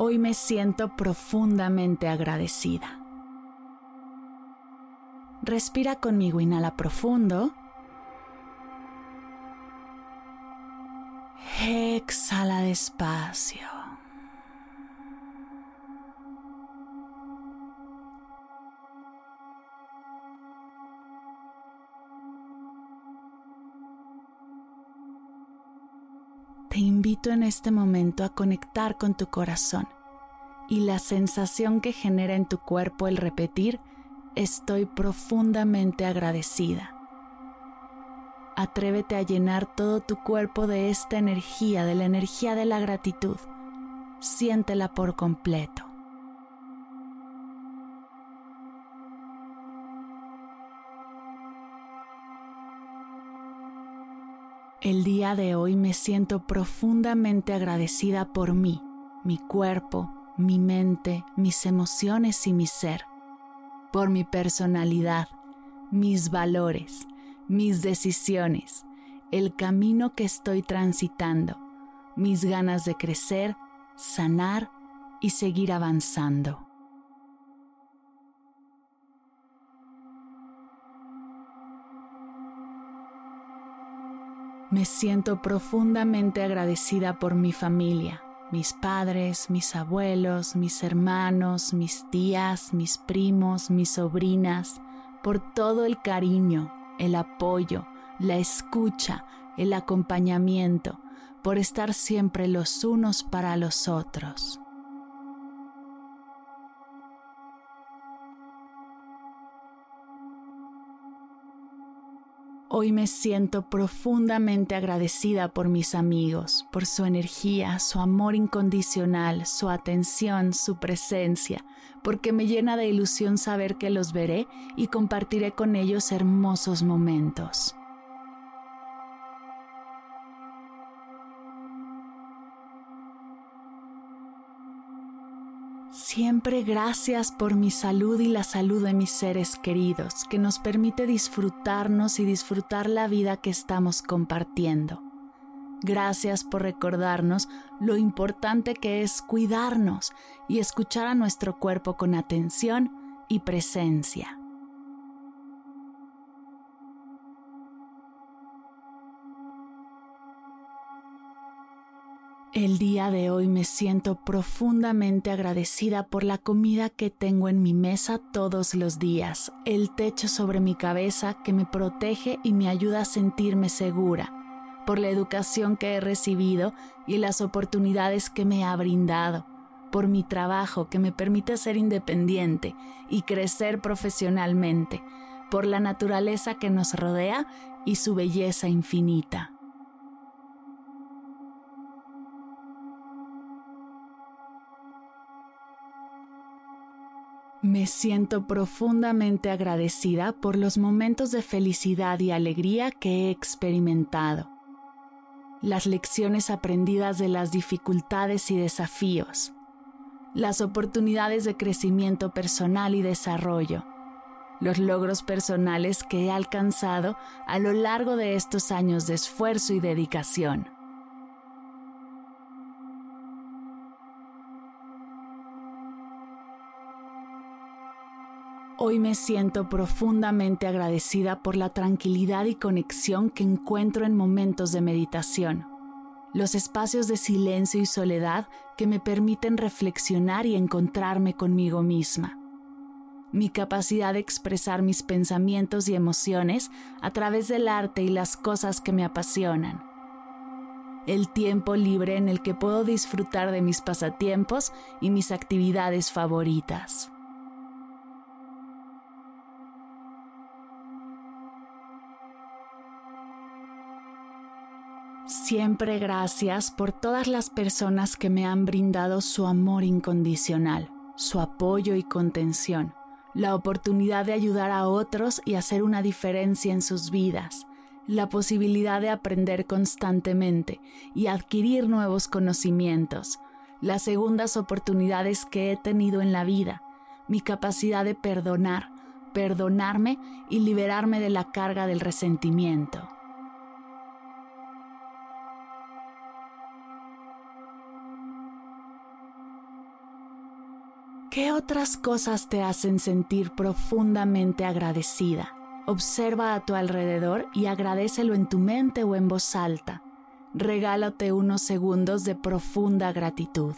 Hoy me siento profundamente agradecida. Respira conmigo, inhala profundo. Exhala despacio. Invito en este momento a conectar con tu corazón y la sensación que genera en tu cuerpo el repetir estoy profundamente agradecida. Atrévete a llenar todo tu cuerpo de esta energía, de la energía de la gratitud. Siéntela por completo. El día de hoy me siento profundamente agradecida por mí, mi cuerpo, mi mente, mis emociones y mi ser, por mi personalidad, mis valores, mis decisiones, el camino que estoy transitando, mis ganas de crecer, sanar y seguir avanzando. Me siento profundamente agradecida por mi familia, mis padres, mis abuelos, mis hermanos, mis tías, mis primos, mis sobrinas, por todo el cariño, el apoyo, la escucha, el acompañamiento, por estar siempre los unos para los otros. Hoy me siento profundamente agradecida por mis amigos, por su energía, su amor incondicional, su atención, su presencia, porque me llena de ilusión saber que los veré y compartiré con ellos hermosos momentos. Siempre gracias por mi salud y la salud de mis seres queridos, que nos permite disfrutarnos y disfrutar la vida que estamos compartiendo. Gracias por recordarnos lo importante que es cuidarnos y escuchar a nuestro cuerpo con atención y presencia. El día de hoy me siento profundamente agradecida por la comida que tengo en mi mesa todos los días, el techo sobre mi cabeza que me protege y me ayuda a sentirme segura, por la educación que he recibido y las oportunidades que me ha brindado, por mi trabajo que me permite ser independiente y crecer profesionalmente, por la naturaleza que nos rodea y su belleza infinita. Me siento profundamente agradecida por los momentos de felicidad y alegría que he experimentado, las lecciones aprendidas de las dificultades y desafíos, las oportunidades de crecimiento personal y desarrollo, los logros personales que he alcanzado a lo largo de estos años de esfuerzo y dedicación. Hoy me siento profundamente agradecida por la tranquilidad y conexión que encuentro en momentos de meditación, los espacios de silencio y soledad que me permiten reflexionar y encontrarme conmigo misma, mi capacidad de expresar mis pensamientos y emociones a través del arte y las cosas que me apasionan, el tiempo libre en el que puedo disfrutar de mis pasatiempos y mis actividades favoritas. Siempre gracias por todas las personas que me han brindado su amor incondicional, su apoyo y contención, la oportunidad de ayudar a otros y hacer una diferencia en sus vidas, la posibilidad de aprender constantemente y adquirir nuevos conocimientos, las segundas oportunidades que he tenido en la vida, mi capacidad de perdonar, perdonarme y liberarme de la carga del resentimiento. ¿Qué otras cosas te hacen sentir profundamente agradecida? Observa a tu alrededor y agradecelo en tu mente o en voz alta. Regálate unos segundos de profunda gratitud.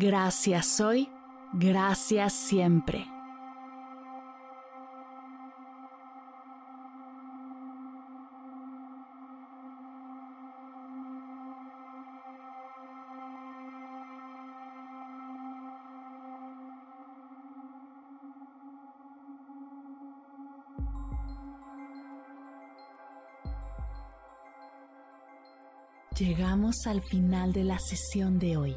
Gracias hoy, gracias siempre. Llegamos al final de la sesión de hoy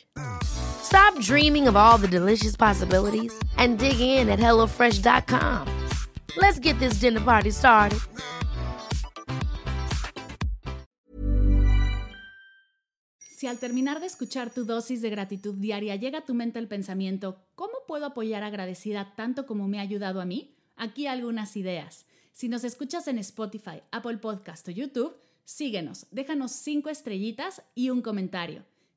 Stop dreaming of all the delicious possibilities and dig in at HelloFresh.com. Let's get this dinner party started. Si al terminar de escuchar tu dosis de gratitud diaria llega a tu mente el pensamiento, ¿cómo puedo apoyar agradecida tanto como me ha ayudado a mí? Aquí algunas ideas. Si nos escuchas en Spotify, Apple Podcast o YouTube, síguenos, déjanos cinco estrellitas y un comentario.